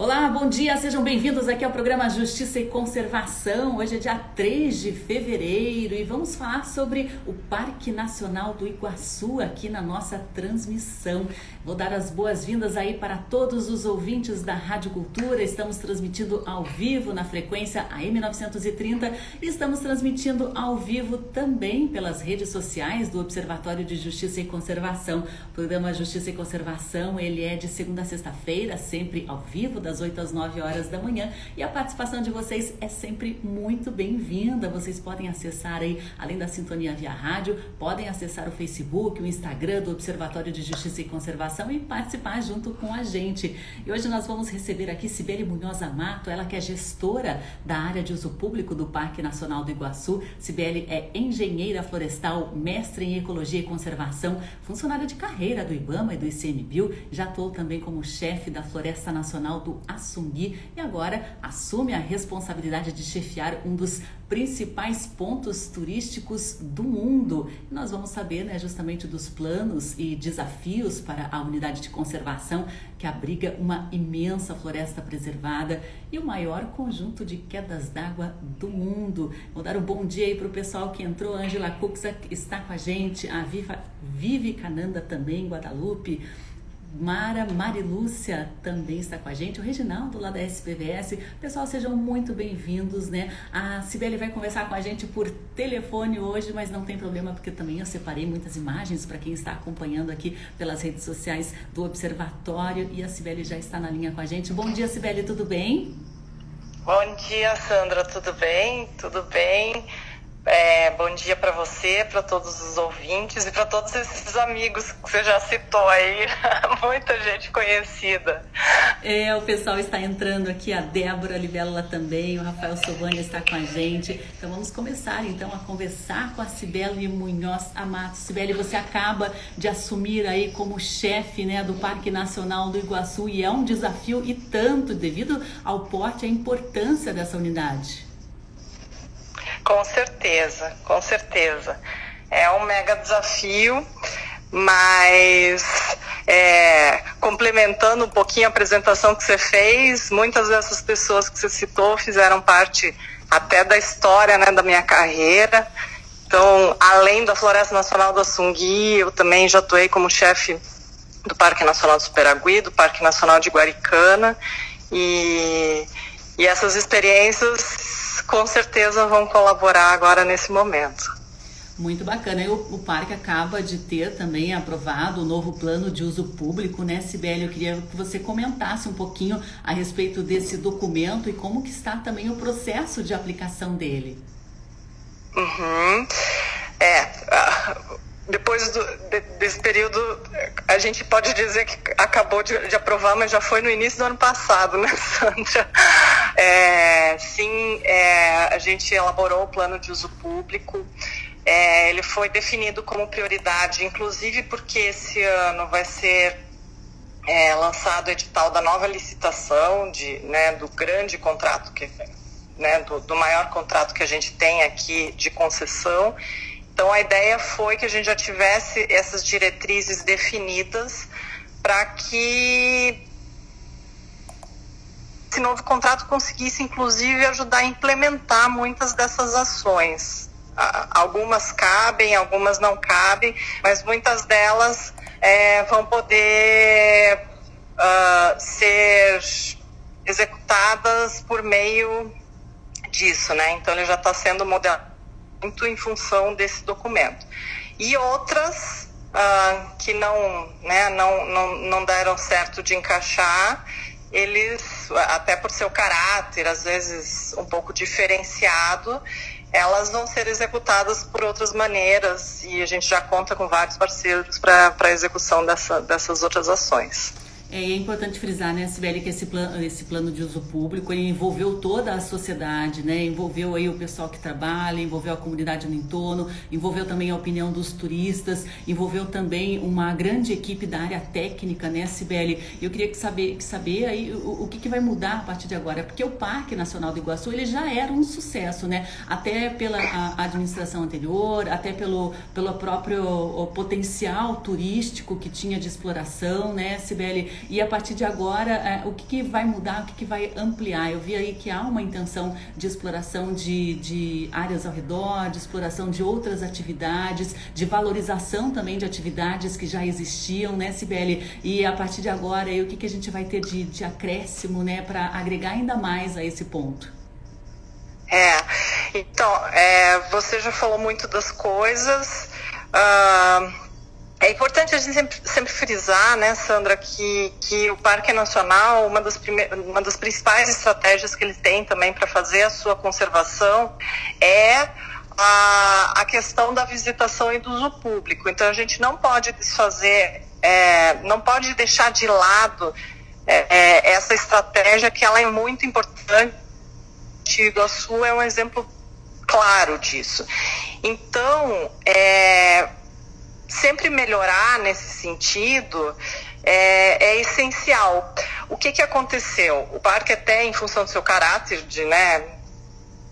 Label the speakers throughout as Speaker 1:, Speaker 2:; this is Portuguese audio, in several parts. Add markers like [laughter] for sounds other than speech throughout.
Speaker 1: Olá, bom dia, sejam bem-vindos aqui ao programa Justiça e Conservação. Hoje é dia 3 de fevereiro e vamos falar sobre o Parque Nacional do Iguaçu aqui na nossa transmissão. Vou dar as boas-vindas aí para todos os ouvintes da Rádio Cultura. Estamos transmitindo ao vivo na frequência AM 930 e estamos transmitindo ao vivo também pelas redes sociais do Observatório de Justiça e Conservação. O programa Justiça e Conservação, ele é de segunda a sexta-feira, sempre ao vivo das 8 às 9 horas da manhã. E a participação de vocês é sempre muito bem-vinda. Vocês podem acessar aí, além da sintonia via rádio, podem acessar o Facebook, o Instagram do Observatório de Justiça e Conservação e participar junto com a gente. E hoje nós vamos receber aqui Sibeli Munhoz Amato, ela que é gestora da área de uso público do Parque Nacional do Iguaçu. Sibeli é engenheira florestal, mestre em ecologia e conservação, funcionária de carreira do IBAMA e do ICMBio, já atuou também como chefe da Floresta Nacional do assumir e agora assume a responsabilidade de chefiar um dos principais pontos turísticos do mundo. Nós vamos saber né, justamente dos planos e desafios para a unidade de conservação que abriga uma imensa floresta preservada e o maior conjunto de quedas d'água do mundo. Vou dar um bom dia aí para o pessoal que entrou. Angela Cuxa está com a gente, a Viva, Vivi Cananda também, Guadalupe. Mara Marilúcia também está com a gente, o Reginaldo lá da SPVS. Pessoal, sejam muito bem-vindos, né? A Sibeli vai conversar com a gente por telefone hoje, mas não tem problema porque também eu separei muitas imagens para quem está acompanhando aqui pelas redes sociais do Observatório e a Sibeli já está na linha com a gente. Bom dia, Sibeli, tudo bem?
Speaker 2: Bom dia, Sandra, tudo bem? Tudo bem? É, bom dia para você, para todos os ouvintes e para todos esses amigos que você já citou aí, [laughs] muita gente conhecida.
Speaker 1: É, o pessoal está entrando aqui, a Débora Livella também, o Rafael Sovani está com a gente. Então vamos começar então a conversar com a Cibele Munhoz Amato. Cibele, você acaba de assumir aí como chefe né, do Parque Nacional do Iguaçu e é um desafio e tanto devido ao porte e à importância dessa unidade.
Speaker 2: Com certeza, com certeza. É um mega desafio, mas é, complementando um pouquinho a apresentação que você fez, muitas dessas pessoas que você citou fizeram parte até da história né, da minha carreira. Então, além da Floresta Nacional do Assungui, eu também já atuei como chefe do Parque Nacional do Superagui, do Parque Nacional de Guaricana. E, e essas experiências com certeza vão colaborar agora nesse momento.
Speaker 1: Muito bacana. E o, o, parque acaba de ter também aprovado o novo plano de uso público, né, Sibeli? Eu queria que você comentasse um pouquinho a respeito desse documento e como que está também o processo de aplicação dele.
Speaker 2: Uhum. É, depois do, de, desse período, a gente pode dizer que acabou de, de, aprovar, mas já foi no início do ano passado, né, [laughs] Sandra? É, sim, é, a gente elaborou o plano de uso público. É, ele foi definido como prioridade, inclusive porque esse ano vai ser é, lançado o edital da nova licitação de, né, do grande contrato que né, do, do maior contrato que a gente tem aqui de concessão então a ideia foi que a gente já tivesse essas diretrizes definidas para que esse novo contrato conseguisse inclusive ajudar a implementar muitas dessas ações. Algumas cabem, algumas não cabem, mas muitas delas é, vão poder uh, ser executadas por meio disso, né? Então ele já está sendo modelado muito em função desse documento. E outras ah, que não, né, não, não, não deram certo de encaixar, eles, até por seu caráter, às vezes um pouco diferenciado, elas vão ser executadas por outras maneiras e a gente já conta com vários parceiros para a execução dessa, dessas outras ações.
Speaker 1: É, é importante frisar, né, Sibeli, que esse plano, esse plano de uso público envolveu toda a sociedade, né? Envolveu aí o pessoal que trabalha, envolveu a comunidade no entorno, envolveu também a opinião dos turistas, envolveu também uma grande equipe da área técnica, né, Sibeli? Eu queria que saber, que saber aí o, o que, que vai mudar a partir de agora, porque o Parque Nacional do Iguaçu ele já era um sucesso, né? Até pela administração anterior, até pelo, pelo próprio potencial turístico que tinha de exploração, né, Sibeli? E a partir de agora, é, o que, que vai mudar, o que, que vai ampliar? Eu vi aí que há uma intenção de exploração de, de áreas ao redor, de exploração de outras atividades, de valorização também de atividades que já existiam, né, Sibeli? E a partir de agora, aí, o que, que a gente vai ter de, de acréscimo, né, para agregar ainda mais a esse ponto?
Speaker 2: É, então, é, você já falou muito das coisas. Uh, é importante a gente sempre, sempre, frisar, né, Sandra, que, que o Parque Nacional, uma das, uma das principais estratégias que ele tem também para fazer a sua conservação é a, a questão da visitação e do uso público. Então, a gente não pode desfazer, é, não pode deixar de lado é, é, essa estratégia que ela é muito importante. O Iguaçu é um exemplo claro disso. Então, é, sempre melhorar nesse sentido é, é, essencial. O que, que aconteceu? O parque até em função do seu caráter de, né,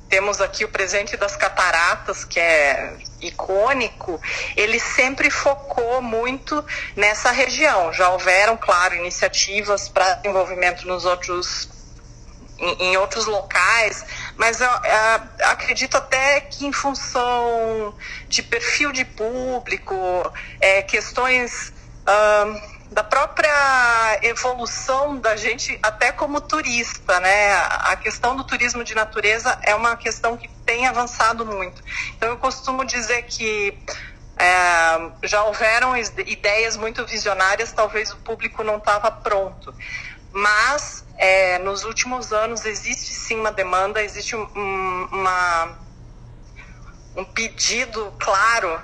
Speaker 2: temos aqui o presente das cataratas, que é icônico, ele sempre focou muito nessa região. Já houveram, claro, iniciativas para desenvolvimento nos outros em, em outros locais, mas eu, eu, acredito até que em função de perfil de público, é, questões da própria evolução da gente até como turista, né? A questão do turismo de natureza é uma questão que tem avançado muito. Então eu costumo dizer que é, já houveram ideias muito visionárias, talvez o público não estava pronto. Mas é, nos últimos anos existe sim uma demanda, existe um, uma, um pedido claro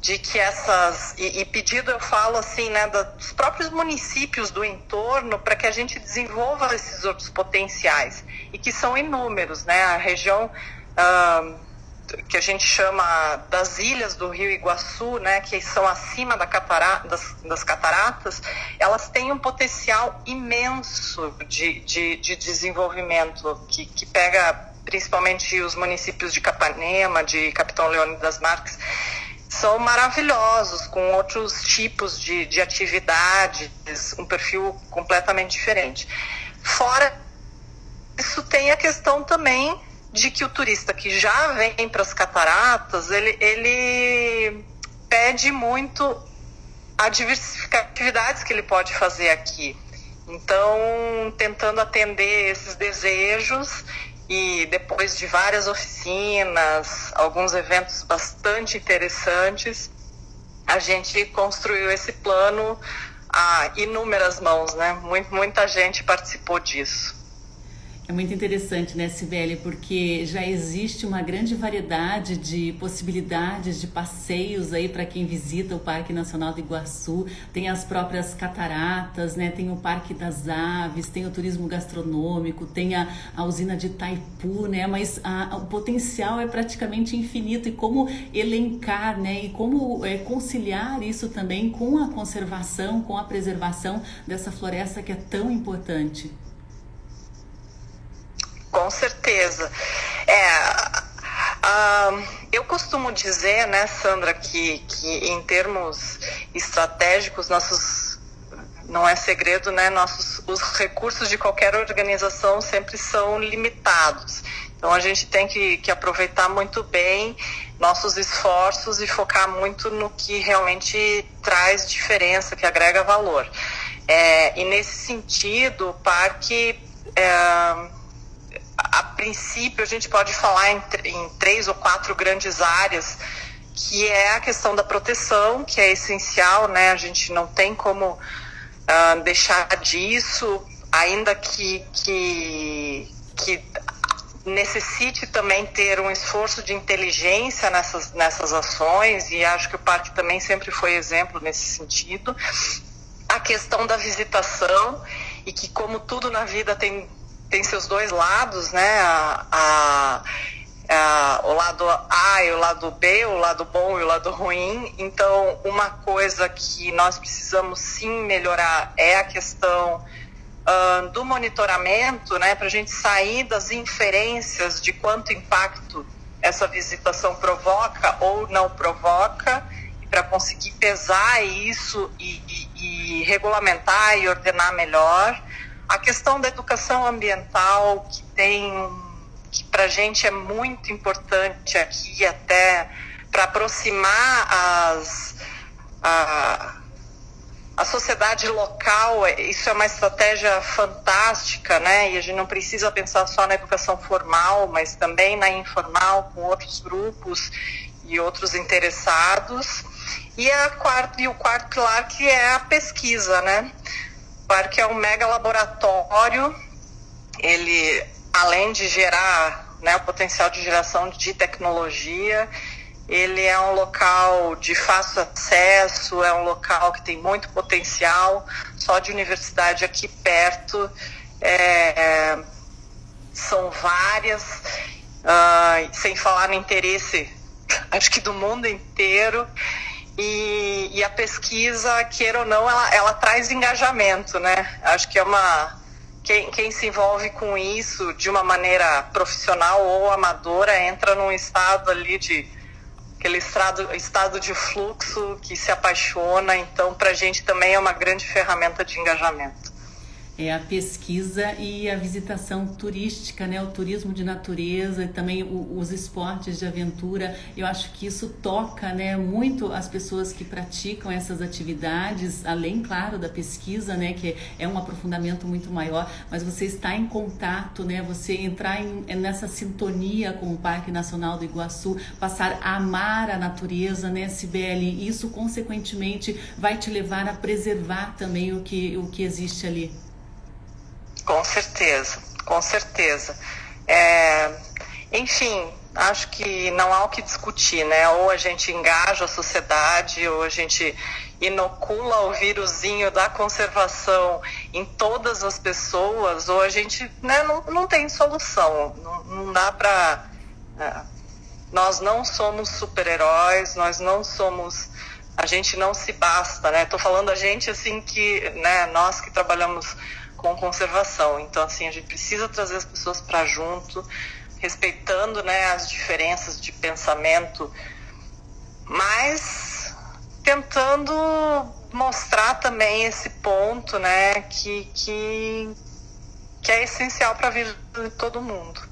Speaker 2: de que essas e, e, pedido eu falo assim né dos próprios municípios do entorno para que a gente desenvolva esses outros potenciais e que são inúmeros né a região uh, que a gente chama das ilhas do Rio Iguaçu, né, que são acima da das, das, cataratas, elas têm um potencial imenso de, de, de desenvolvimento, que, que pega principalmente os municípios de Capanema, de Capitão Leone das Marques, são maravilhosos, com outros tipos de, de atividades, um perfil completamente diferente. Fora isso, tem a questão também de que o turista que já vem para as cataratas, ele, ele pede muito a diversificação que ele pode fazer aqui. Então, tentando atender esses desejos e depois de várias oficinas, alguns eventos bastante interessantes, a gente construiu esse plano a inúmeras mãos, né? Muita gente participou disso.
Speaker 1: É muito interessante, né, Sibeli, porque já existe uma grande variedade de possibilidades de passeios aí para quem visita o Parque Nacional do Iguaçu. Tem as próprias cataratas, né? Tem o Parque das Aves, tem o turismo gastronômico, tem a, a usina de Itaipu, né? Mas a, o potencial é praticamente infinito e como elencar, né? E como é, conciliar isso também com a conservação, com a preservação dessa floresta que é tão importante.
Speaker 2: Certeza. É, uh, eu costumo dizer, né, Sandra, que, que em termos estratégicos, nossos não é segredo, né? Nossos os recursos de qualquer organização sempre são limitados. Então a gente tem que, que aproveitar muito bem nossos esforços e focar muito no que realmente traz diferença, que agrega valor. É, e nesse sentido, o parque é, a princípio, a gente pode falar em, em três ou quatro grandes áreas, que é a questão da proteção, que é essencial, né? A gente não tem como uh, deixar disso, ainda que, que, que necessite também ter um esforço de inteligência nessas, nessas ações, e acho que o parque também sempre foi exemplo nesse sentido. A questão da visitação, e que, como tudo na vida tem tem seus dois lados, né? A, a, a, o lado A e o lado B, o lado bom e o lado ruim. Então, uma coisa que nós precisamos sim melhorar é a questão uh, do monitoramento, né? Para a gente sair das inferências de quanto impacto essa visitação provoca ou não provoca, para conseguir pesar isso e, e, e regulamentar e ordenar melhor. A questão da educação ambiental, que tem que para a gente é muito importante aqui até para aproximar as, a, a sociedade local, isso é uma estratégia fantástica, né? E a gente não precisa pensar só na educação formal, mas também na informal, com outros grupos e outros interessados. E, a quarto, e o quarto pilar que é a pesquisa, né? O parque é um mega laboratório, ele, além de gerar né, o potencial de geração de tecnologia, ele é um local de fácil acesso, é um local que tem muito potencial, só de universidade aqui perto. É, são várias, uh, sem falar no interesse, [laughs] acho que do mundo inteiro. E, e, a pesquisa, queira ou não, ela, ela traz engajamento, né? Acho que é uma. Quem, quem se envolve com isso de uma maneira profissional ou amadora entra num estado ali de aquele estado, estado de fluxo que se apaixona. Então, para a gente também é uma grande ferramenta de engajamento
Speaker 1: é a pesquisa e a visitação turística, né? O turismo de natureza e também o, os esportes de aventura. Eu acho que isso toca, né, muito as pessoas que praticam essas atividades, além, claro, da pesquisa, né, que é um aprofundamento muito maior. Mas você está em contato, né? Você entrar em, nessa sintonia com o Parque Nacional do Iguaçu, passar a amar a natureza, né, Sibeli? Isso consequentemente vai te levar a preservar também o que o que existe ali.
Speaker 2: Com certeza, com certeza. É, enfim, acho que não há o que discutir, né? Ou a gente engaja a sociedade, ou a gente inocula o vírusinho da conservação em todas as pessoas, ou a gente né, não, não tem solução. Não, não dá para. É, nós não somos super-heróis, nós não somos. A gente não se basta, né? Estou falando a gente assim que, né, nós que trabalhamos com conservação. Então, assim, a gente precisa trazer as pessoas para junto, respeitando né, as diferenças de pensamento, mas tentando mostrar também esse ponto né, que, que, que é essencial para a vida de todo mundo.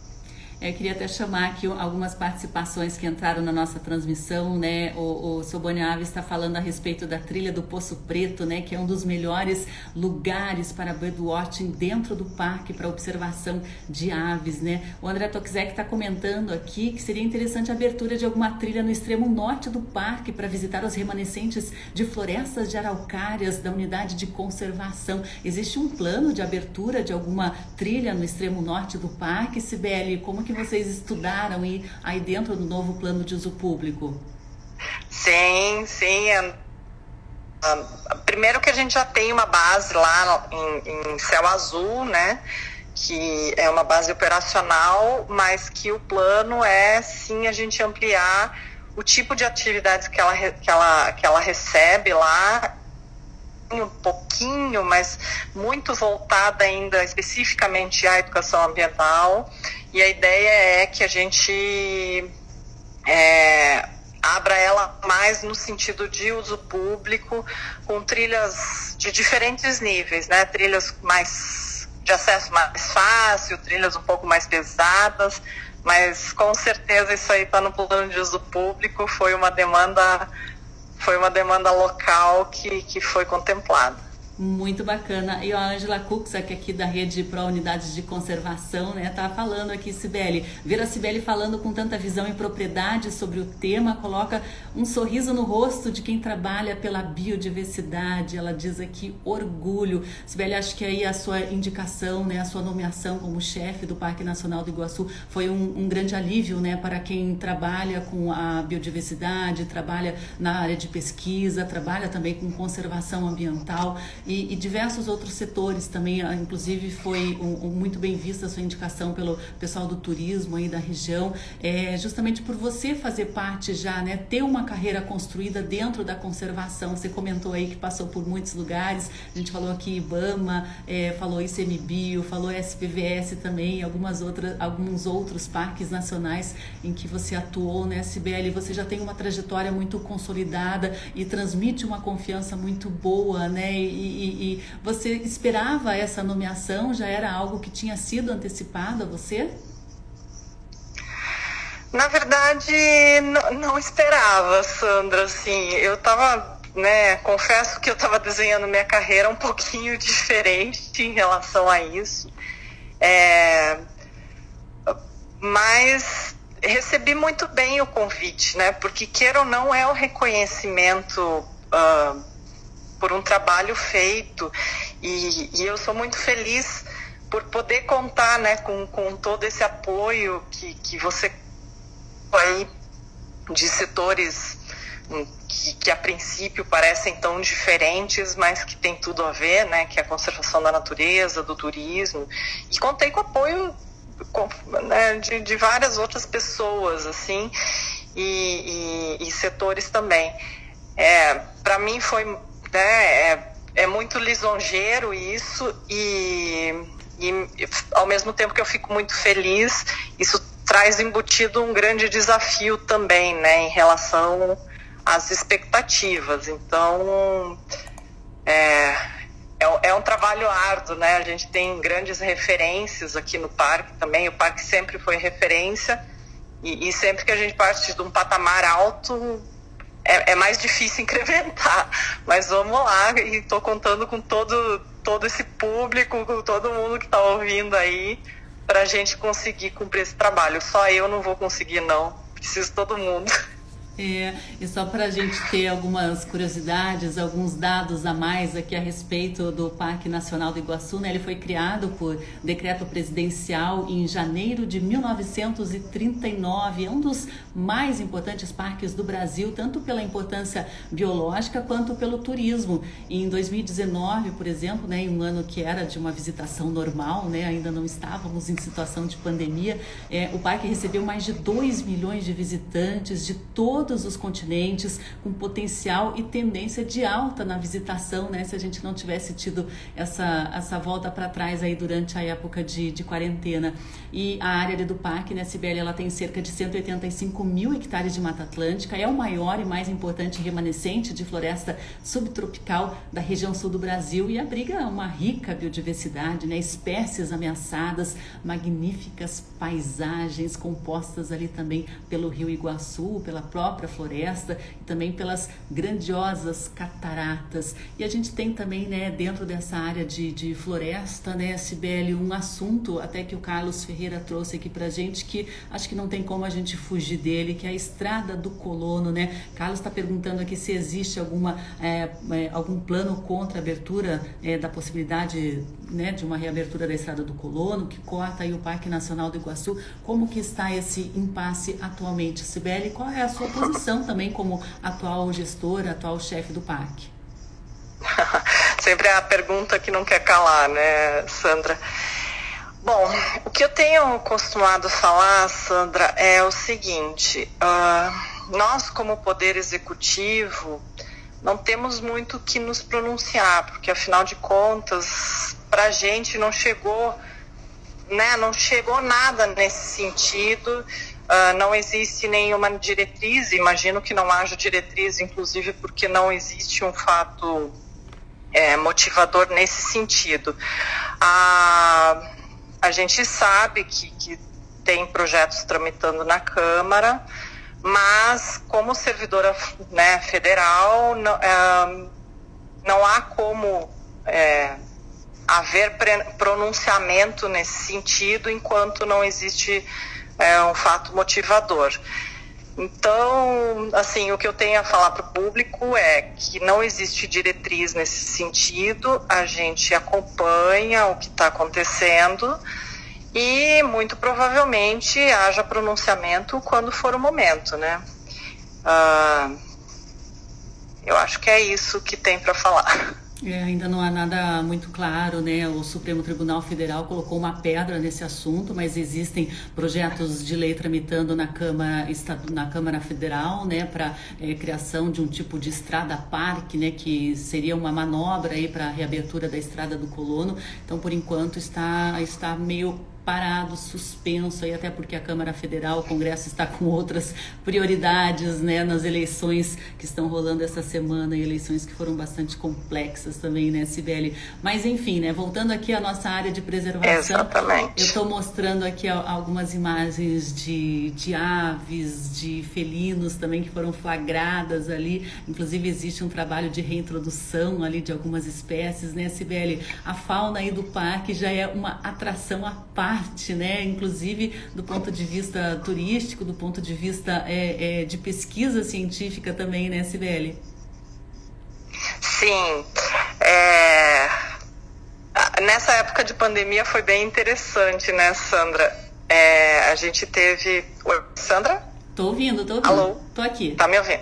Speaker 1: Eu queria até chamar aqui algumas participações que entraram na nossa transmissão, né? O, o Sobone Aves está falando a respeito da trilha do Poço Preto, né? Que é um dos melhores lugares para birdwatching dentro do parque para observação de aves, né? O André Toczek está comentando aqui que seria interessante a abertura de alguma trilha no extremo norte do parque para visitar os remanescentes de florestas de araucárias da unidade de conservação. Existe um plano de abertura de alguma trilha no extremo norte do parque, Sibeli? Como que que vocês estudaram aí, aí dentro do novo plano de uso público?
Speaker 2: Sim, sim. É, primeiro que a gente já tem uma base lá em, em céu azul, né? que é uma base operacional, mas que o plano é sim a gente ampliar o tipo de atividades que ela, que ela, que ela recebe lá um pouquinho, mas muito voltada ainda especificamente à educação ambiental e a ideia é que a gente é, abra ela mais no sentido de uso público, com trilhas de diferentes níveis, né? Trilhas mais de acesso mais fácil, trilhas um pouco mais pesadas, mas com certeza isso aí está no plano de uso público, foi uma demanda, foi uma demanda local que, que foi contemplada.
Speaker 1: Muito bacana. E a Angela Cuxac aqui da Rede Pro Unidades de Conservação, né, tá falando aqui, Sibeli. Ver a Sibeli falando com tanta visão e propriedade sobre o tema coloca um sorriso no rosto de quem trabalha pela biodiversidade. Ela diz aqui orgulho. Sibeli, acho que aí a sua indicação, né, a sua nomeação como chefe do Parque Nacional do Iguaçu foi um, um grande alívio, né, para quem trabalha com a biodiversidade, trabalha na área de pesquisa, trabalha também com conservação ambiental. E, e diversos outros setores também, ah, inclusive foi um, um, muito bem vista a sua indicação pelo pessoal do turismo aí da região, é, justamente por você fazer parte já, né, ter uma carreira construída dentro da conservação. Você comentou aí que passou por muitos lugares, a gente falou aqui IBAMA, é, falou ICMBio, falou SPVS também, algumas outras, alguns outros parques nacionais em que você atuou, né, SBL, você já tem uma trajetória muito consolidada e transmite uma confiança muito boa, né, e, e, e você esperava essa nomeação? Já era algo que tinha sido antecipado a você?
Speaker 2: Na verdade, não esperava, Sandra. Assim, eu estava, né? Confesso que eu estava desenhando minha carreira um pouquinho [laughs] diferente em relação a isso. É, mas recebi muito bem o convite, né? Porque queira ou não é o reconhecimento uh, por um trabalho feito e, e, eu sou muito feliz por poder contar, né, com, com todo esse apoio que, que você aí de setores hum, que, que, a princípio parecem tão diferentes, mas que tem tudo a ver, né? Que é a conservação da natureza, do turismo. E contei com apoio com, né, de, de, várias outras pessoas, assim, e, e, e setores também. É, Para mim foi, né, é, é muito lisonjeiro isso e, e ao mesmo tempo que eu fico muito feliz, isso traz embutido um grande desafio também, né, em relação às expectativas. Então, é, é, é, um trabalho árduo, né? A gente tem grandes referências aqui no parque também. O parque sempre foi referência e, e sempre que a gente parte de um patamar alto, é, é, mais difícil incrementar. [laughs] Mas vamos lá e estou contando com todo, todo esse público, com todo mundo que está ouvindo aí para a gente conseguir cumprir esse trabalho. Só eu não vou conseguir, não. Preciso todo mundo.
Speaker 1: É, e só para a gente ter algumas curiosidades, alguns dados a mais aqui a respeito do Parque Nacional do Iguaçu, né? ele foi criado por decreto presidencial em janeiro de 1939, é um dos mais importantes parques do Brasil, tanto pela importância biológica quanto pelo turismo. E em 2019, por exemplo, né, em um ano que era de uma visitação normal, né, ainda não estávamos em situação de pandemia, é, o parque recebeu mais de 2 milhões de visitantes de todo todos os continentes, com potencial e tendência de alta na visitação, né? Se a gente não tivesse tido essa, essa volta para trás aí durante a época de, de quarentena. E a área do parque, né, Sibeli, ela tem cerca de 185 mil hectares de Mata Atlântica, é o maior e mais importante remanescente de floresta subtropical da região sul do Brasil e abriga uma rica biodiversidade, né? Espécies ameaçadas, magníficas paisagens compostas ali também pelo rio Iguaçu, pela própria floresta e também pelas grandiosas cataratas. E a gente tem também, né, dentro dessa área de, de floresta, né, Sibeli, um assunto até que o Carlos Ferreira trouxe aqui pra gente que acho que não tem como a gente fugir dele, que é a Estrada do Colono, né? Carlos está perguntando aqui se existe alguma, é, é, algum plano contra a abertura é, da possibilidade né, de uma reabertura da Estrada do Colono, que corta aí o Parque Nacional do Iguaçu. Como que está esse impasse atualmente, Sibeli? Qual é a sua posição também como atual gestora, atual chefe do parque? [laughs]
Speaker 2: Sempre é a pergunta que não quer calar, né, Sandra? Bom, o que eu tenho costumado falar, Sandra, é o seguinte: uh, nós, como Poder Executivo, não temos muito que nos pronunciar, porque afinal de contas, para a gente não chegou, né, não chegou nada nesse sentido. Uh, não existe nenhuma diretriz, imagino que não haja diretriz, inclusive porque não existe um fato é, motivador nesse sentido. A, a gente sabe que, que tem projetos tramitando na Câmara, mas como servidora né, federal, não, é, não há como é, haver pronunciamento nesse sentido enquanto não existe é um fato motivador. Então, assim, o que eu tenho a falar para o público é que não existe diretriz nesse sentido, a gente acompanha o que está acontecendo e muito provavelmente haja pronunciamento quando for o momento, né? Uh, eu acho que é isso que tem para falar. [laughs]
Speaker 1: É, ainda não há nada muito claro, né? O Supremo Tribunal Federal colocou uma pedra nesse assunto, mas existem projetos de lei tramitando na Câmara, na Câmara Federal, né, para é, criação de um tipo de estrada parque, né, que seria uma manobra aí para a reabertura da estrada do Colono. Então, por enquanto está está meio parado, suspenso, aí até porque a Câmara Federal, o Congresso está com outras prioridades né, nas eleições que estão rolando essa semana, e eleições que foram bastante complexas também, né, Sibeli? Mas enfim, né, voltando aqui à nossa área de preservação,
Speaker 2: Exatamente.
Speaker 1: eu estou mostrando aqui algumas imagens de, de aves, de felinos também que foram flagradas ali, inclusive existe um trabalho de reintrodução ali de algumas espécies, né, Sibeli? A fauna aí do parque já é uma atração à parte né? Inclusive do ponto de vista turístico, do ponto de vista é, é, de pesquisa científica também, né, Sibeli?
Speaker 2: Sim. É... Nessa época de pandemia foi bem interessante, né, Sandra? É, a gente teve. Oi, Sandra?
Speaker 1: Tô ouvindo, tô ouvindo.
Speaker 2: Alô?
Speaker 1: Tô aqui.
Speaker 2: Tá me ouvindo?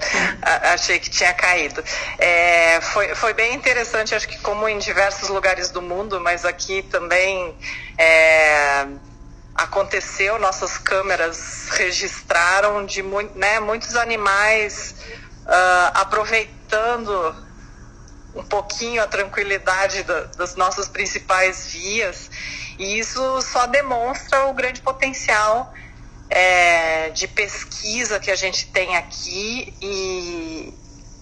Speaker 2: Achei que tinha caído. É, foi, foi bem interessante, acho que como em diversos lugares do mundo, mas aqui também é, aconteceu, nossas câmeras registraram de né, muitos animais uh, aproveitando um pouquinho a tranquilidade da, das nossas principais vias, e isso só demonstra o grande potencial é, de pesquisa que a gente tem aqui e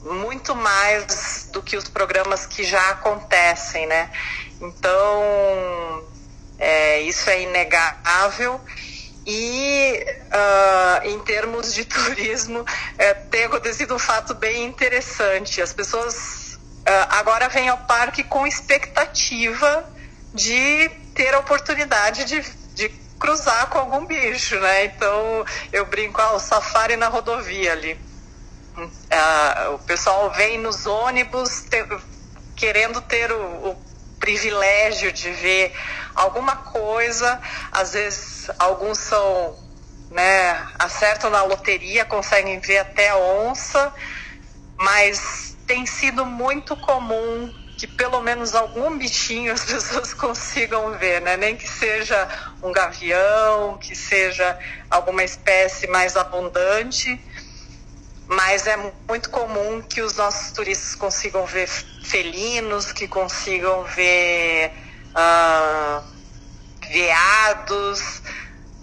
Speaker 2: muito mais do que os programas que já acontecem, né? Então, é, isso é inegável. E uh, em termos de [laughs] turismo, é, tem acontecido um fato bem interessante. As pessoas uh, agora vêm ao parque com expectativa de ter a oportunidade de, de cruzar com algum bicho, né? Então eu brinco, ah, o safari na rodovia ali. Ah, o pessoal vem nos ônibus querendo ter o, o privilégio de ver alguma coisa, às vezes alguns são, né, acertam na loteria, conseguem ver até onça, mas tem sido muito comum que pelo menos algum bichinho as [laughs] pessoas consigam ver, né? Nem que seja um gavião, que seja alguma espécie mais abundante, mas é muito comum que os nossos turistas consigam ver felinos, que consigam ver uh, veados.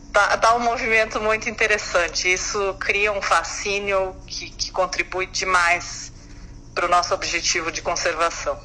Speaker 2: Dá, dá, um movimento muito interessante. Isso cria um fascínio que, que contribui demais para o nosso objetivo de conservação.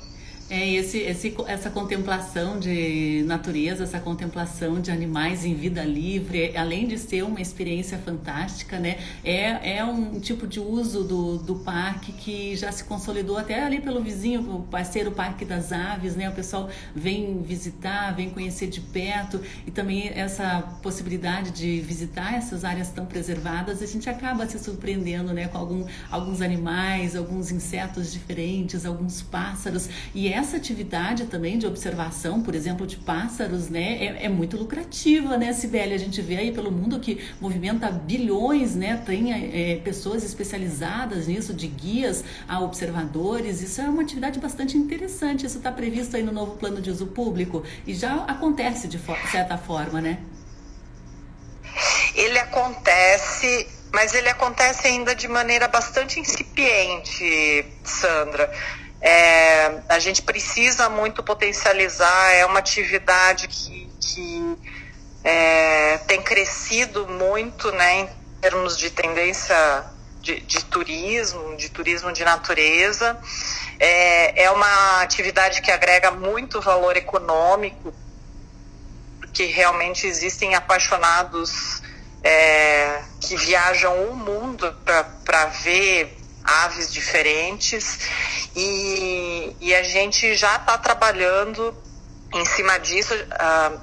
Speaker 1: É esse, esse, essa contemplação de natureza, essa contemplação de animais em vida livre, além de ser uma experiência fantástica, né? É, é um tipo de uso do, do parque que já se consolidou até ali pelo vizinho, o parceiro Parque das Aves, né? O pessoal vem visitar, vem conhecer de perto e também essa possibilidade de visitar essas áreas tão preservadas, a gente acaba se surpreendendo, né? Com algum, alguns animais, alguns insetos diferentes, alguns pássaros e é essa atividade também de observação, por exemplo, de pássaros, né, é, é muito lucrativa, né, Sibeli? A gente vê aí pelo mundo que movimenta bilhões, né? Tem é, pessoas especializadas nisso, de guias a observadores. Isso é uma atividade bastante interessante. Isso está previsto aí no novo plano de uso público e já acontece de certa forma, né?
Speaker 2: Ele acontece mas ele acontece ainda de maneira bastante incipiente, Sandra. É, a gente precisa muito potencializar, é uma atividade que, que é, tem crescido muito né, em termos de tendência de, de turismo, de turismo de natureza. É, é uma atividade que agrega muito valor econômico, porque realmente existem apaixonados é, que viajam o mundo para ver aves diferentes e, e a gente já está trabalhando em cima disso uh,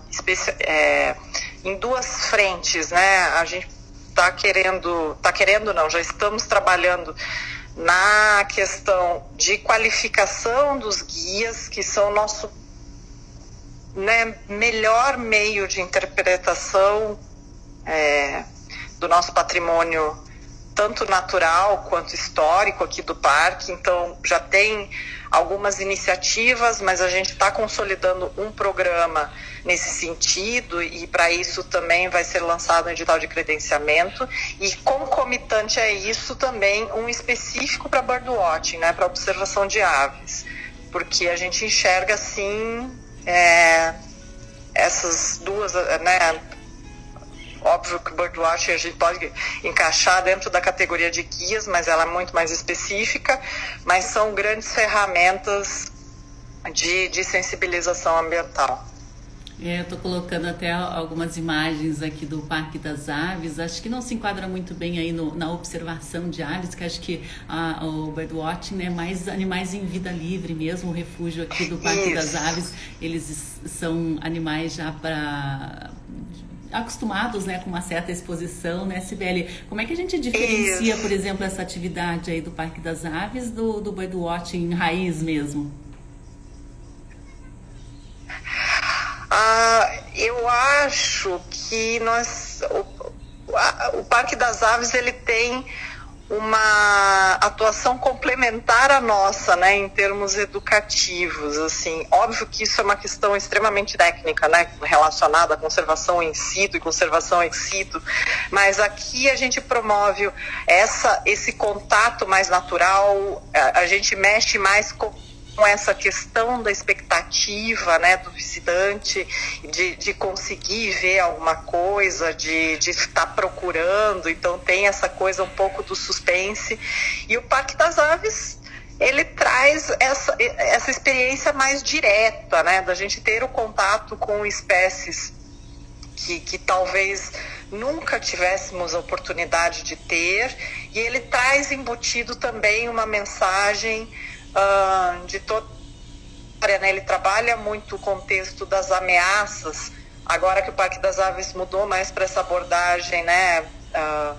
Speaker 2: é, em duas frentes, né? A gente está querendo, está querendo não, já estamos trabalhando na questão de qualificação dos guias, que são nosso né, melhor meio de interpretação é, do nosso patrimônio tanto natural quanto histórico aqui do parque, então já tem algumas iniciativas, mas a gente está consolidando um programa nesse sentido e para isso também vai ser lançado um edital de credenciamento. E concomitante a isso também um específico para birdwatching, né, para observação de aves, porque a gente enxerga assim é, essas duas, né, Óbvio que o birdwatching a gente pode encaixar dentro da categoria de guias, mas ela é muito mais específica, mas são grandes ferramentas de, de sensibilização ambiental.
Speaker 1: É, eu estou colocando até algumas imagens aqui do Parque das Aves. Acho que não se enquadra muito bem aí no, na observação de aves, que acho que a, o birdwatching é mais animais em vida livre mesmo. O refúgio aqui do Parque Isso. das Aves, eles são animais já para acostumados né, com uma certa exposição, né, Sibeli? Como é que a gente diferencia, Isso. por exemplo, essa atividade aí do Parque das Aves do, do birdwatching raiz mesmo?
Speaker 2: Ah, eu acho que nós o, o Parque das Aves ele tem uma atuação complementar à nossa, né, em termos educativos, assim. Óbvio que isso é uma questão extremamente técnica, né, relacionada à conservação em situ e conservação ex situ, mas aqui a gente promove essa esse contato mais natural, a, a gente mexe mais com com essa questão da expectativa né, do visitante, de, de conseguir ver alguma coisa, de, de estar procurando, então tem essa coisa um pouco do suspense. E o Parque das Aves ele traz essa, essa experiência mais direta, né, da gente ter o contato com espécies que, que talvez nunca tivéssemos a oportunidade de ter, e ele traz embutido também uma mensagem uh, de toda né? ele trabalha muito o contexto das ameaças, agora que o Parque das Aves mudou mais para essa abordagem, né, uh,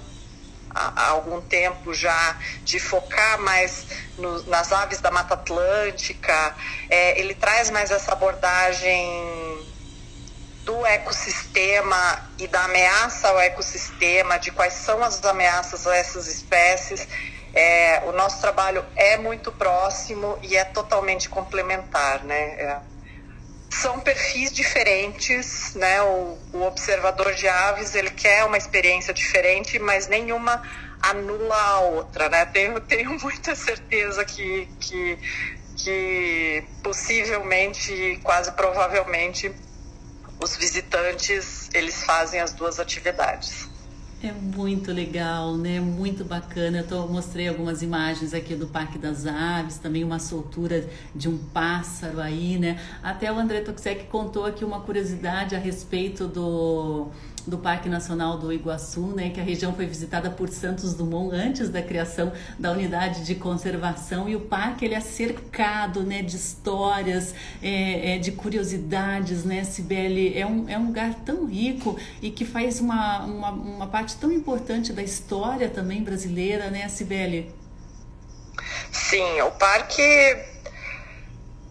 Speaker 2: há, algum tempo já, de focar mais no, nas aves da Mata Atlântica, é, ele traz mais essa abordagem do ecossistema e da ameaça ao ecossistema, de quais são as ameaças a essas espécies. É, o nosso trabalho é muito próximo e é totalmente complementar, né? É, são perfis diferentes, né? O, o, observador de aves ele quer uma experiência diferente, mas nenhuma anula a outra, né? Tenho, [laughs] tenho muita certeza que, que, que possivelmente, quase provavelmente, os visitantes eles fazem as duas atividades.
Speaker 1: É muito legal, né? Muito bacana. Eu tô, mostrei algumas imagens aqui do Parque das Aves, também uma soltura de um pássaro aí, né? Até o André Toxek contou aqui uma curiosidade a respeito do do Parque Nacional do Iguaçu, né, que a região foi visitada por Santos Dumont antes da criação da unidade de conservação e o parque ele é cercado, né, de histórias, é, é, de curiosidades, né, Sibeli, é um, é um lugar tão rico e que faz uma, uma, uma parte tão importante da história também brasileira, né, Sibeli?
Speaker 2: Sim, o parque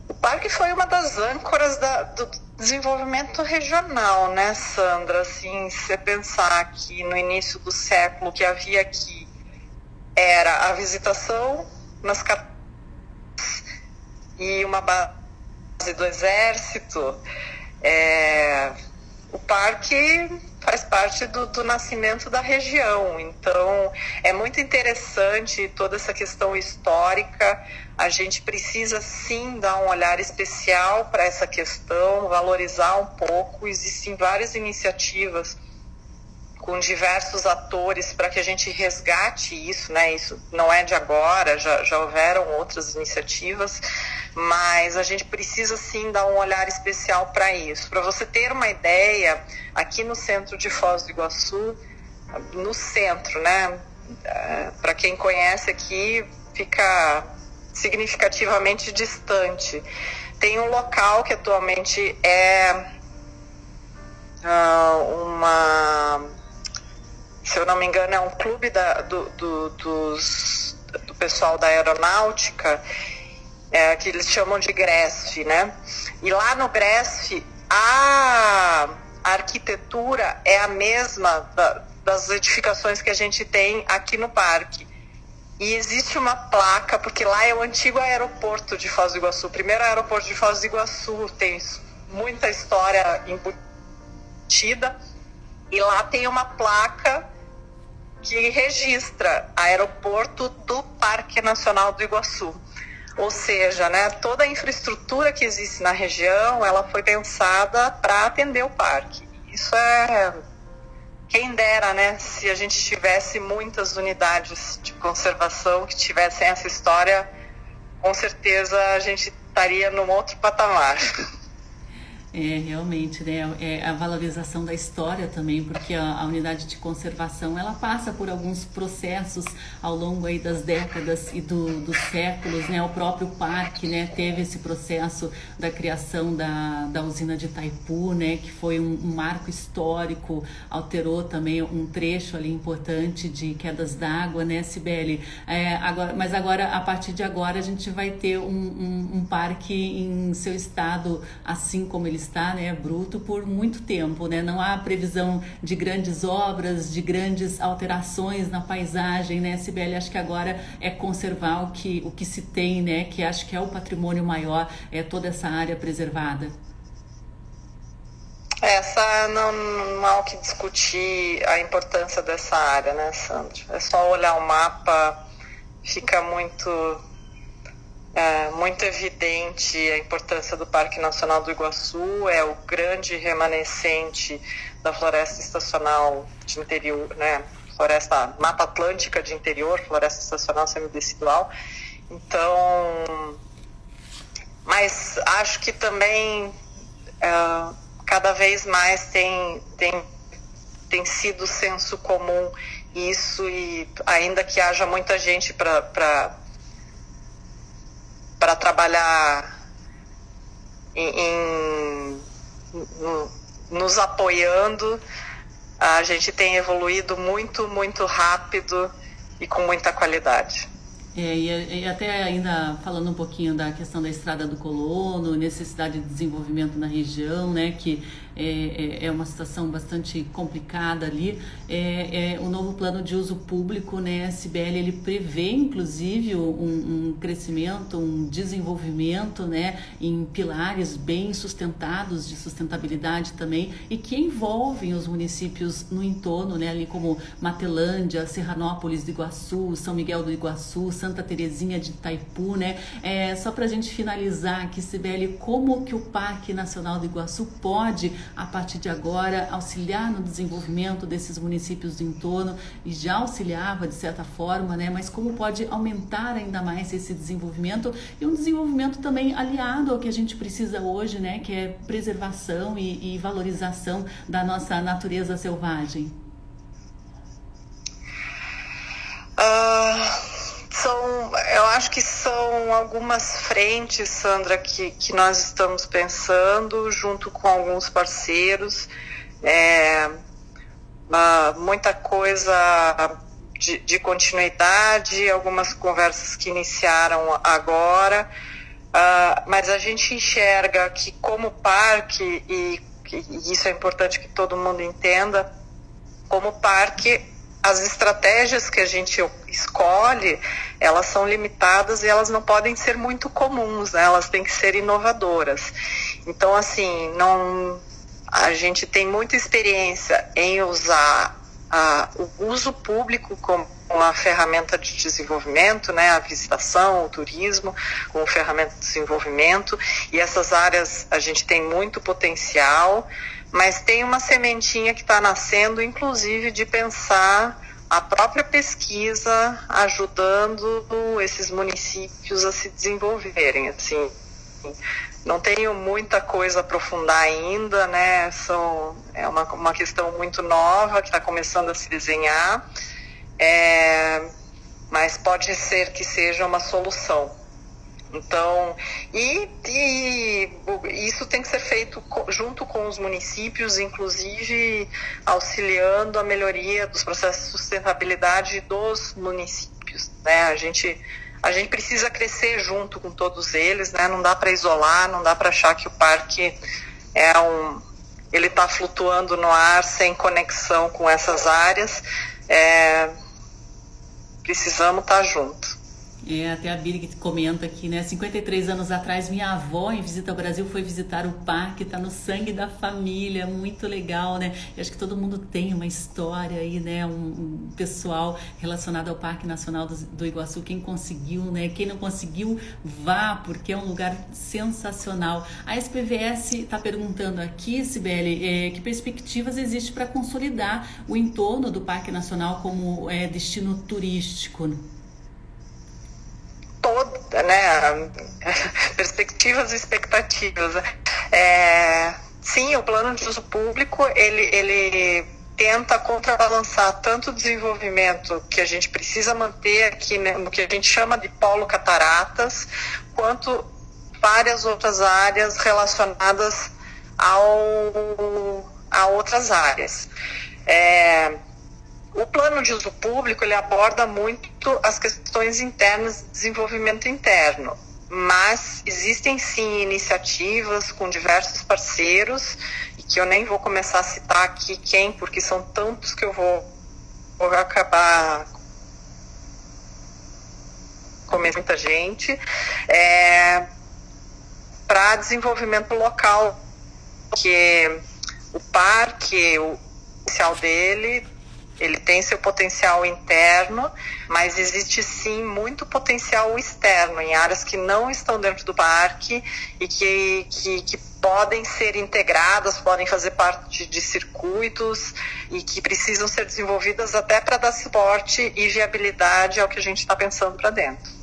Speaker 2: o parque foi uma das âncoras da, do desenvolvimento regional, né, Sandra? Assim, se você pensar que no início do século que havia aqui era a visitação nas e uma base do exército, é, o parque faz parte do, do, nascimento da região. Então, é muito interessante toda essa questão histórica. A gente precisa sim dar um olhar especial para essa questão, valorizar um pouco. Existem várias iniciativas com diversos atores para que a gente resgate isso, né? Isso não é de agora, já, já houveram outras iniciativas, mas a gente precisa sim dar um olhar especial para isso. Para você ter uma ideia, aqui no centro de Foz do Iguaçu, no centro, né? É, para quem conhece aqui, fica significativamente distante. Tem um local que atualmente é uh, uma se eu não me engano, é um clube da, do, do, dos, do pessoal da aeronáutica, é, que eles chamam de GRESF, né? E lá no GRESF, a, a arquitetura é a mesma da, das edificações que a gente tem aqui no parque. E existe uma placa, porque lá é o antigo aeroporto de Foz do Iguaçu, o primeiro aeroporto de Foz do Iguaçu, tem muita história embutida. E lá tem uma placa que registra aeroporto do Parque Nacional do Iguaçu. Ou seja, né, toda a infraestrutura que existe na região, ela foi pensada para atender o parque. Isso é quem dera, né, se a gente tivesse muitas unidades de conservação que tivessem essa história, com certeza a gente estaria num outro patamar. [laughs]
Speaker 1: É, realmente, né? É a valorização da história também, porque a, a, unidade de conservação ela passa por alguns processos ao longo aí das décadas e do, dos séculos, né? O próprio parque, né? Teve esse processo da criação da, da usina de Itaipu, né? Que foi um, um marco histórico, alterou também um trecho ali importante de quedas d'água, né, Sibeli? É, agora, mas agora, a partir de agora, a gente vai ter um, um, um parque em seu estado, assim como ele está, né, bruto por muito tempo, né? Não há previsão de grandes obras, de grandes alterações na paisagem, né, Sibeli? Acho que agora é conservar o que, o que se tem, né? Que acho que é o patrimônio maior, é toda essa área preservada.
Speaker 2: Essa não, não há o que discutir a importância dessa área, né, Sandro? É só olhar o mapa, fica muito é muito evidente a importância do Parque Nacional do Iguaçu, é o grande remanescente da floresta estacional de interior, né? Floresta Mata Atlântica de interior, floresta estacional semidecidual. Então, mas acho que também é, cada vez mais tem, tem, tem sido senso comum isso e ainda que haja muita gente para para trabalhar em, em, nos apoiando. A gente tem evoluído muito, muito rápido e com muita qualidade.
Speaker 1: É, e, até ainda falando um pouquinho da questão da estrada do colono, necessidade de desenvolvimento na região, né, que é, é, é uma situação bastante complicada ali. É, é, o novo plano de uso público, né, SBL, ele prevê inclusive um, um crescimento, um desenvolvimento, né, em pilares bem sustentados de sustentabilidade também e que envolvem os municípios no entorno, né, ali como Matelândia, Serranópolis do Iguaçu, São Miguel do Iguaçu, Santa Terezinha de Itaipu, né? É, só para a gente finalizar aqui, Sibeli, como que o Parque Nacional do Iguaçu pode, a partir de agora, auxiliar no desenvolvimento desses municípios do entorno e já auxiliava de certa forma, né? Mas como pode aumentar ainda mais esse desenvolvimento e um desenvolvimento também aliado ao que a gente precisa hoje, né? Que é preservação e, e valorização da nossa natureza selvagem.
Speaker 2: Uh, são, eu acho que são algumas frentes, Sandra, que, que nós estamos pensando junto com alguns parceiros. É, muita coisa de, de, continuidade, algumas conversas que iniciaram agora, uh, mas a gente enxerga que como parque, e, e isso é importante que todo mundo entenda, como parque as estratégias que a gente escolhe, elas são limitadas e elas não podem ser muito comuns, né? elas têm que ser inovadoras. Então, assim, não, a gente tem muita experiência em usar a, o uso público como uma ferramenta de desenvolvimento, né, a visitação, o turismo, como ferramenta de desenvolvimento, e essas áreas a gente tem muito potencial mas tem uma sementinha que está nascendo, inclusive, de pensar a própria pesquisa ajudando esses municípios a se desenvolverem. Assim, não tenho muita coisa a aprofundar ainda, né? São, é uma, uma questão muito nova que está começando a se desenhar, é, mas pode ser que seja uma solução. Então, e, e, isso tem que ser feito junto com os municípios, inclusive auxiliando a melhoria dos processos de sustentabilidade dos municípios. Né? A, gente, a gente precisa crescer junto com todos eles, né? não dá para isolar, não dá para achar que o parque é um, ele está flutuando no ar sem conexão com essas áreas. É, precisamos estar tá juntos.
Speaker 1: É, até a Birgit comenta aqui, né? 53 anos atrás, minha avó em visita ao Brasil foi visitar o parque, tá no sangue da família, muito legal, né? Eu acho que todo mundo tem uma história aí, né? Um, um pessoal relacionado ao Parque Nacional do, do, Iguaçu. Quem conseguiu, né? Quem não conseguiu, vá, porque é um lugar sensacional. A SPVS está perguntando aqui, Sibeli, é, que perspectivas existe para consolidar o entorno do Parque Nacional como é, destino turístico?
Speaker 2: Toda, né, [laughs] perspectivas e expectativas. É, sim, o plano de uso público, ele, ele tenta contrabalançar tanto o desenvolvimento que a gente precisa manter aqui né, no que a gente chama de polo cataratas, quanto várias outras áreas relacionadas ao, a outras áreas. É, o plano de uso público ele aborda muito as questões internas de desenvolvimento interno, mas existem sim iniciativas com diversos parceiros e que eu nem vou começar a citar aqui quem, porque são tantos que eu vou, vou acabar com muita gente, é, para desenvolvimento local, que o parque, o potencial dele ele tem seu potencial interno, mas existe sim muito potencial externo em áreas que não estão dentro do parque e que, que, que podem ser integradas, podem fazer parte de circuitos e que precisam ser desenvolvidas até para dar suporte e viabilidade ao que a gente está pensando para dentro.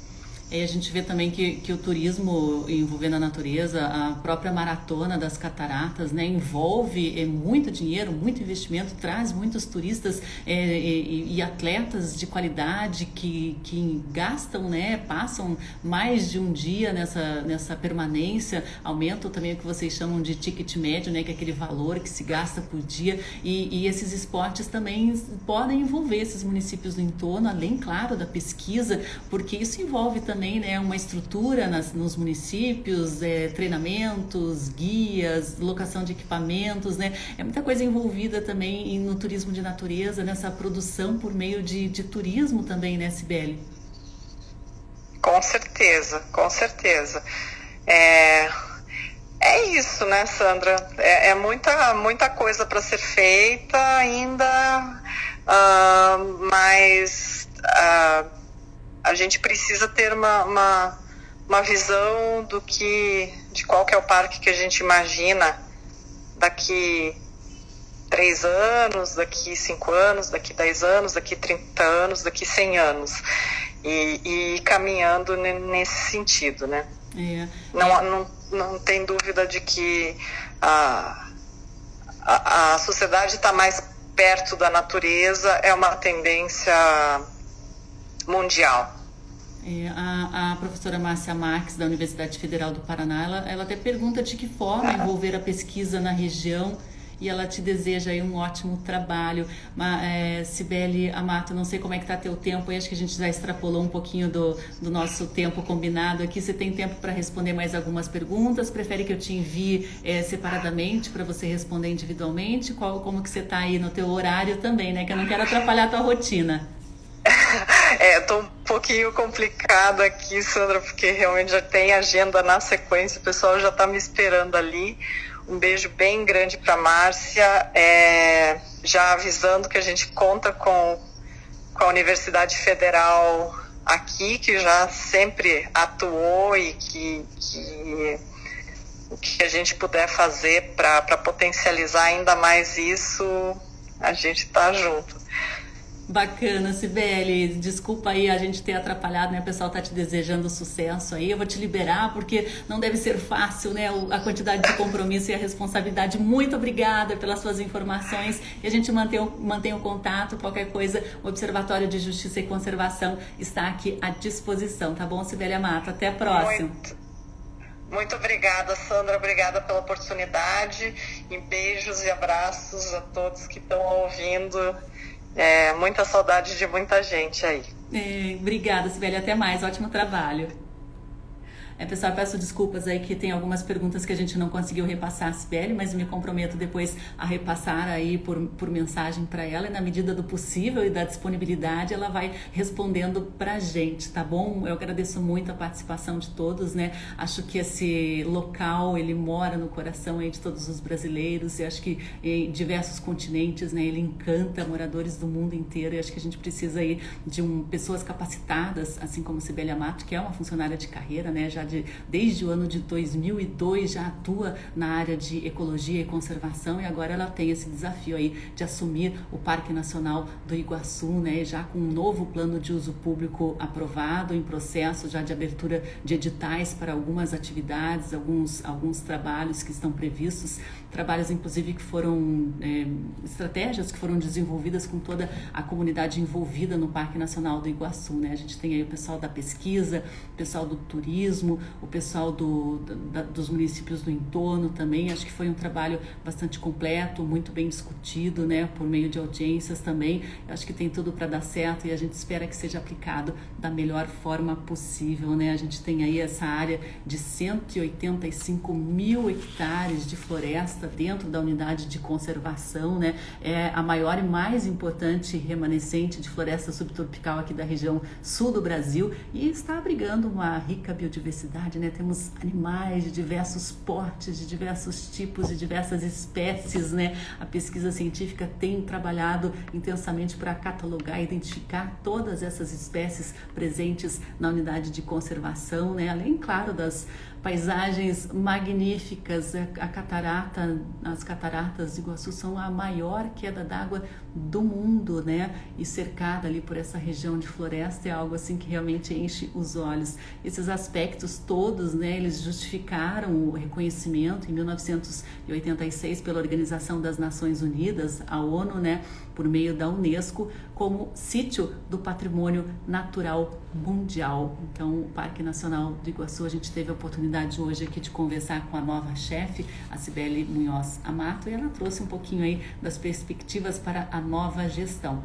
Speaker 1: E a gente vê também que, que o turismo envolvendo a natureza, a própria maratona das cataratas, né, envolve é, muito dinheiro, muito investimento, traz muitos turistas é, e, e, atletas de qualidade que, que gastam, né, passam mais de um dia nessa, nessa permanência, aumentam também o que vocês chamam de ticket médio, né, que é aquele valor que se gasta por dia. E, e esses esportes também podem envolver esses municípios do entorno, além, claro, da pesquisa, porque isso envolve também também né, uma estrutura nas, nos municípios, é, treinamentos, guias, locação de equipamentos, né? É muita coisa envolvida também no turismo de natureza, nessa produção por meio de, de turismo também, né, Sibeli?
Speaker 2: Com certeza, com certeza. É, é isso, né, Sandra? É, é muita, muita coisa para ser feita ainda, uh, mas uh, a gente precisa ter uma, uma, uma visão do que, de qual que é o parque que a gente imagina daqui três anos, daqui cinco anos, daqui dez anos, daqui trinta anos, daqui cem anos. E, e caminhando nesse sentido, né? É. Não, não, não tem dúvida de que a, a, a sociedade está mais perto da natureza, é uma tendência mundial.
Speaker 1: É, a, a, professora Márcia Marques, da Universidade Federal do Paraná, ela, ela até pergunta de que forma envolver a pesquisa na região e ela te deseja aí um ótimo trabalho. Mas, é, Cibele Amato, não sei como é que está teu tempo, acho que a gente já extrapolou um pouquinho do, do nosso tempo combinado aqui. Você tem tempo para responder mais algumas perguntas? Prefere que eu te envie é, separadamente para você responder individualmente? Qual, como que você está aí no teu horário também, né? Que eu não quero atrapalhar a tua rotina. [laughs]
Speaker 2: É, tô um pouquinho complicado aqui, Sandra, porque realmente já tem agenda na sequência, o pessoal já está me esperando ali. Um beijo bem grande para Márcia, é, já avisando que a gente conta com, com a Universidade Federal aqui, que já sempre atuou e que, que o que a gente puder fazer para potencializar ainda mais isso, a gente está junto.
Speaker 1: Bacana, Sibeli. Desculpa aí a gente ter atrapalhado, né? O pessoal tá te desejando sucesso aí. Eu vou te liberar porque não deve ser fácil, né? A quantidade de compromisso e a responsabilidade. Muito obrigada pelas suas informações e a gente mantém, mantém o contato. Qualquer coisa, o Observatório de Justiça e Conservação está aqui à disposição, tá bom, Sibeli Amato? Até a próxima.
Speaker 2: Muito. Muito obrigada, Sandra. Obrigada pela oportunidade. E beijos e abraços a todos que estão ouvindo é, muita saudade de muita gente aí.
Speaker 1: É, obrigada, Sibeli. Até mais. Ótimo trabalho. É, pessoal, peço desculpas aí que tem algumas perguntas que a gente não conseguiu repassar a Sibeli, mas me comprometo depois a repassar aí por, por mensagem para ela e na medida do possível e da disponibilidade ela vai respondendo para a gente, tá bom? Eu agradeço muito a participação de todos, né? Acho que esse local, ele mora no coração aí de todos os brasileiros e acho que em diversos continentes, né? Ele encanta moradores do mundo inteiro e acho que a gente precisa aí de um, pessoas capacitadas, assim como Sibeli Amato, que é uma funcionária de carreira, né? Já de, desde o ano de 2002 já atua na área de ecologia e conservação e agora ela tem esse desafio aí de assumir o Parque Nacional do Iguaçu, né, já com um novo plano de uso público aprovado, em processo já de abertura de editais para algumas atividades, alguns, alguns trabalhos que estão previstos trabalhos inclusive que foram é, estratégias que foram desenvolvidas com toda a comunidade envolvida no Parque Nacional do Iguaçu, né? A gente tem aí o pessoal da pesquisa, o pessoal do turismo, o pessoal do, da, dos municípios do entorno também. Acho que foi um trabalho bastante completo, muito bem discutido, né? Por meio de audiências também. Acho que tem tudo para dar certo e a gente espera que seja aplicado da melhor forma possível, né? A gente tem aí essa área de 185 mil hectares de floresta dentro da unidade de conservação, né? É a maior e mais importante remanescente de floresta subtropical aqui da região sul do Brasil e está abrigando uma rica biodiversidade, né? Temos animais de diversos portes, de diversos tipos, de diversas espécies, né? A pesquisa científica tem trabalhado intensamente para catalogar e identificar todas essas espécies presentes na unidade de conservação, né? Além, claro, das paisagens magníficas. A catarata, as cataratas de Iguaçu são a maior queda d'água do mundo, né? E cercada ali por essa região de floresta é algo assim que realmente enche os olhos. Esses aspectos todos, né? Eles justificaram o reconhecimento em 1986 pela Organização das Nações Unidas, a ONU, né? Por meio da UNESCO como sítio do patrimônio natural mundial. Então, o Parque Nacional do Iguaçu, a gente teve a oportunidade hoje aqui de conversar com a nova chefe, a Cibele Munhoz Amato, e ela trouxe um pouquinho aí das perspectivas para a nova gestão.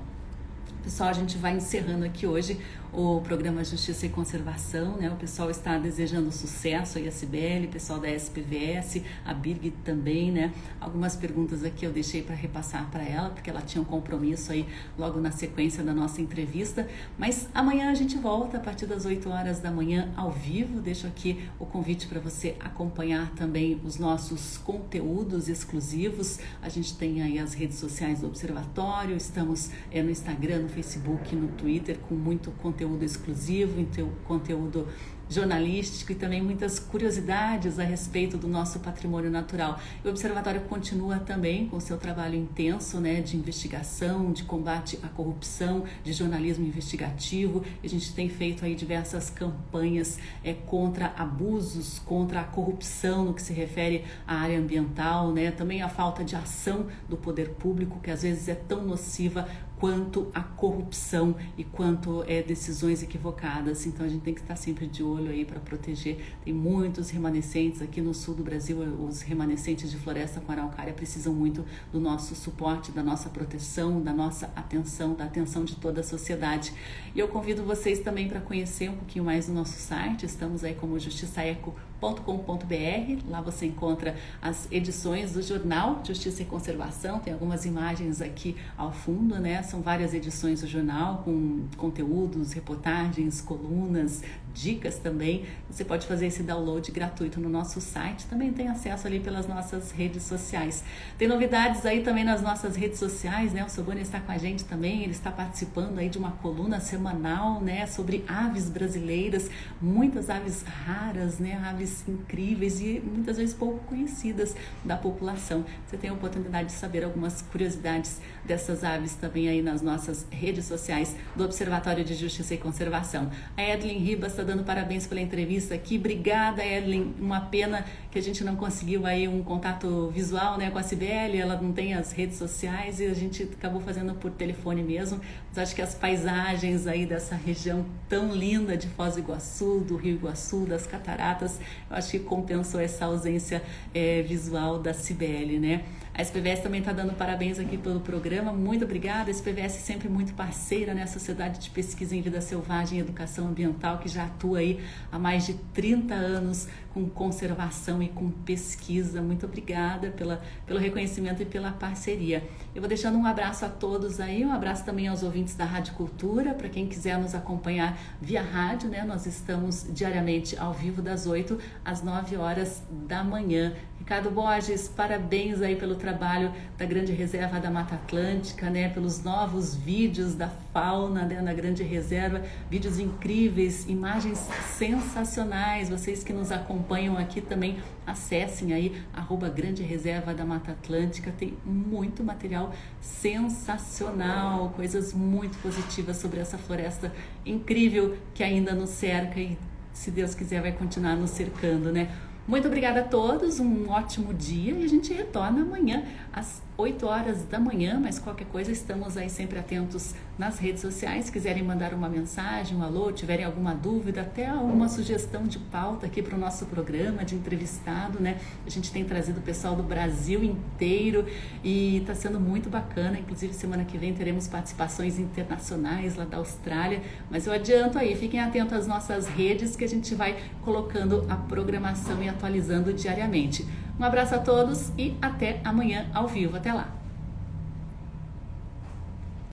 Speaker 1: Pessoal, a gente vai encerrando aqui hoje o programa Justiça e Conservação, né? O pessoal está desejando sucesso aí a Cibele, o pessoal da SPVS, a Birgit também, né? Algumas perguntas aqui eu deixei para repassar para ela, porque ela tinha um compromisso aí logo na sequência da nossa entrevista, mas amanhã a gente volta a partir das 8 horas da manhã ao vivo. Deixo aqui o convite para você acompanhar também os nossos conteúdos exclusivos. A gente tem aí as redes sociais do Observatório, estamos é, no Instagram, no Facebook, no Twitter com muito conteúdo conteúdo exclusivo, conteúdo jornalístico e também muitas curiosidades a respeito do nosso patrimônio natural. O Observatório continua também com seu trabalho intenso né, de investigação, de combate à corrupção, de jornalismo investigativo. A gente tem feito aí diversas campanhas é, contra abusos, contra a corrupção no que se refere à área ambiental, né? também a falta de ação do poder público, que às vezes é tão nociva quanto a corrupção e quanto é, decisões equivocadas. Então a gente tem que estar sempre de olho aí para proteger. Tem muitos remanescentes aqui no sul do Brasil, os remanescentes de floresta com araucária precisam muito do nosso suporte, da nossa proteção, da nossa atenção, da atenção de toda a sociedade. E eu convido vocês também para conhecer um pouquinho mais do nosso site. Estamos aí como justiçaeco.com com.br Lá você encontra as edições do jornal Justiça e Conservação. Tem algumas imagens aqui ao fundo, né? São várias edições do jornal com conteúdos, reportagens, colunas, dicas também. Você pode fazer esse download gratuito no nosso site. Também tem acesso ali pelas nossas redes sociais. Tem novidades aí também nas nossas redes sociais, né? O Soboni está com a gente também. Ele está participando aí de uma coluna semanal, né? Sobre aves brasileiras, muitas aves raras, né? Aves incríveis e muitas vezes pouco conhecidas da população. Você tem a oportunidade de saber algumas curiosidades dessas aves também aí nas nossas redes sociais do Observatório de Justiça e Conservação. A Edlin Ribas está dando parabéns pela entrevista aqui. Obrigada, Edlin. Uma pena que a gente não conseguiu aí um contato visual né, com a Cibele, ela não tem as redes sociais e a gente acabou fazendo por telefone mesmo. Mas acho que as paisagens aí dessa região tão linda de Foz do Iguaçu, do Rio Iguaçu, das cataratas, eu acho que compensou essa ausência é, visual da Cibele, né? A SPVS também está dando parabéns aqui pelo programa. Muito obrigada. A SPVS sempre muito parceira, né? Sociedade de Pesquisa em Vida Selvagem e Educação Ambiental, que já atua aí há mais de 30 anos com conservação e com pesquisa. Muito obrigada pela, pelo reconhecimento e pela parceria. Eu vou deixando um abraço a todos aí, um abraço também aos ouvintes da Rádio Cultura, para quem quiser nos acompanhar via rádio, né? Nós estamos diariamente ao vivo das 8 às 9 horas da manhã. Ricardo Borges, parabéns aí pelo trabalho da Grande Reserva da Mata Atlântica, né? Pelos novos vídeos da fauna né? na Grande Reserva, vídeos incríveis, imagens sensacionais. Vocês que nos acompanham aqui também acessem aí arroba Grande Reserva da Mata Atlântica, tem muito material sensacional, coisas muito positivas sobre essa floresta incrível que ainda nos cerca e se Deus quiser vai continuar nos cercando, né? Muito obrigada a todos, um ótimo dia e a gente retorna amanhã às 8 horas da manhã, mas qualquer coisa estamos aí sempre atentos nas redes sociais. Se quiserem mandar uma mensagem, um alô, tiverem alguma dúvida, até alguma sugestão de pauta aqui para o nosso programa de entrevistado, né? A gente tem trazido o pessoal do Brasil inteiro e está sendo muito bacana. Inclusive, semana que vem teremos participações internacionais lá da Austrália. Mas eu adianto aí, fiquem atentos às nossas redes que a gente vai colocando a programação e atualizando diariamente. Um abraço a todos e até amanhã ao vivo. Até lá!